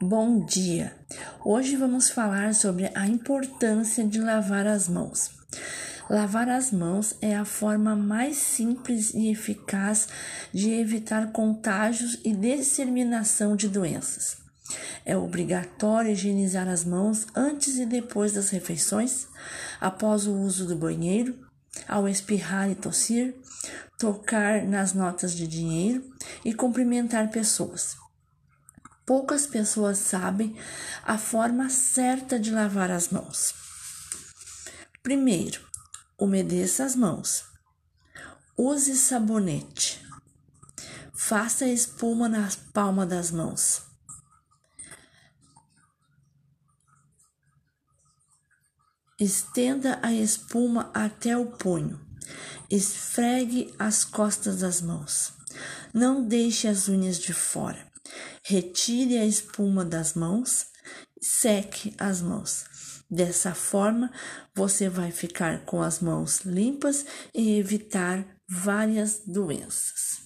Bom dia! Hoje vamos falar sobre a importância de lavar as mãos. Lavar as mãos é a forma mais simples e eficaz de evitar contágios e disseminação de doenças. É obrigatório higienizar as mãos antes e depois das refeições, após o uso do banheiro, ao espirrar e tossir, tocar nas notas de dinheiro e cumprimentar pessoas. Poucas pessoas sabem a forma certa de lavar as mãos. Primeiro, umedeça as mãos. Use sabonete. Faça espuma na palma das mãos. Estenda a espuma até o punho. Esfregue as costas das mãos. Não deixe as unhas de fora. Retire a espuma das mãos, seque as mãos. Dessa forma, você vai ficar com as mãos limpas e evitar várias doenças.